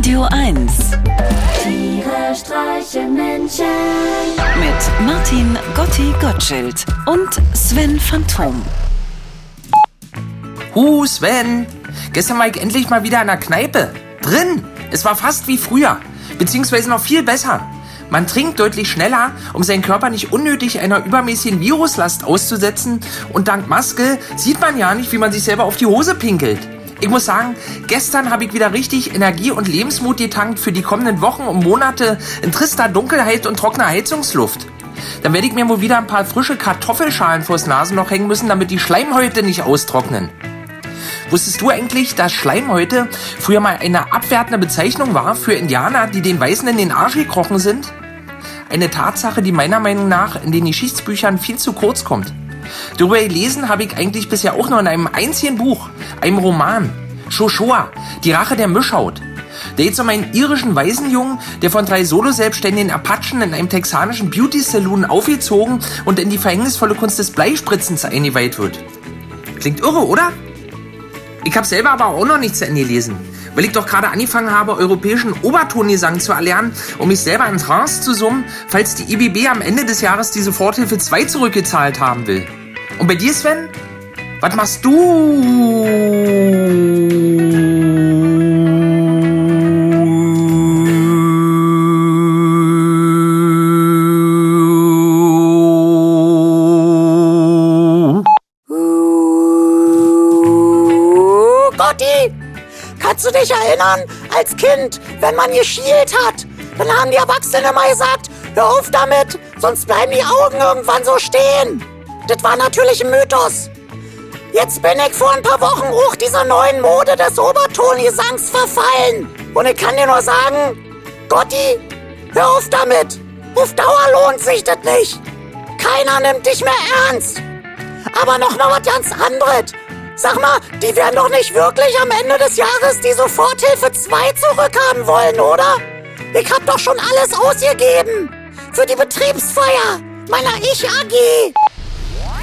Radio 1 Tiere streichen Menschen. mit Martin Gotti Gottschild und Sven Phantom. Hu, Sven. Gestern war ich endlich mal wieder in der Kneipe. Drin. Es war fast wie früher. Beziehungsweise noch viel besser. Man trinkt deutlich schneller, um seinen Körper nicht unnötig einer übermäßigen Viruslast auszusetzen. Und dank Maske sieht man ja nicht, wie man sich selber auf die Hose pinkelt. Ich muss sagen, gestern habe ich wieder richtig Energie und Lebensmut getankt für die kommenden Wochen und Monate in trister Dunkelheit und trockener Heizungsluft. Dann werde ich mir wohl wieder ein paar frische Kartoffelschalen vors Nasenloch hängen müssen, damit die Schleimhäute nicht austrocknen. Wusstest du eigentlich, dass Schleimhäute früher mal eine abwertende Bezeichnung war für Indianer, die den Weißen in den Arsch gekrochen sind? Eine Tatsache, die meiner Meinung nach in den Geschichtsbüchern viel zu kurz kommt. Darüber gelesen habe ich eigentlich bisher auch nur in einem einzigen Buch, einem Roman. Shoshoa, die Rache der Mischhaut. Der geht um einen irischen Waisenjungen, der von drei solo-selbstständigen Apachen in einem texanischen Beauty-Saloon aufgezogen und in die verhängnisvolle Kunst des Bleispritzens eingeweiht wird. Klingt irre, oder? Ich habe selber aber auch noch nicht zu Ende gelesen, weil ich doch gerade angefangen habe, europäischen Obertongesang zu erlernen, um mich selber in Trance zu summen, falls die IBB am Ende des Jahres die Soforthilfe 2 zurückgezahlt haben will. Und bei dir, Sven? Was machst du? Uh, Gotti, kannst du dich erinnern, als Kind, wenn man geschielt hat, dann haben die Erwachsenen immer gesagt, hör auf damit, sonst bleiben die Augen irgendwann so stehen. Das war natürlich ein Mythos. Jetzt bin ich vor ein paar Wochen auch dieser neuen Mode des Obertongesangs verfallen. Und ich kann dir nur sagen, Gotti, hör auf damit. Auf Dauer lohnt sich das nicht. Keiner nimmt dich mehr ernst. Aber noch mal was ganz anderes. Sag mal, die werden doch nicht wirklich am Ende des Jahres die Soforthilfe 2 zurückhaben wollen, oder? Ich hab doch schon alles ausgegeben. Für die Betriebsfeier meiner Ich-AG.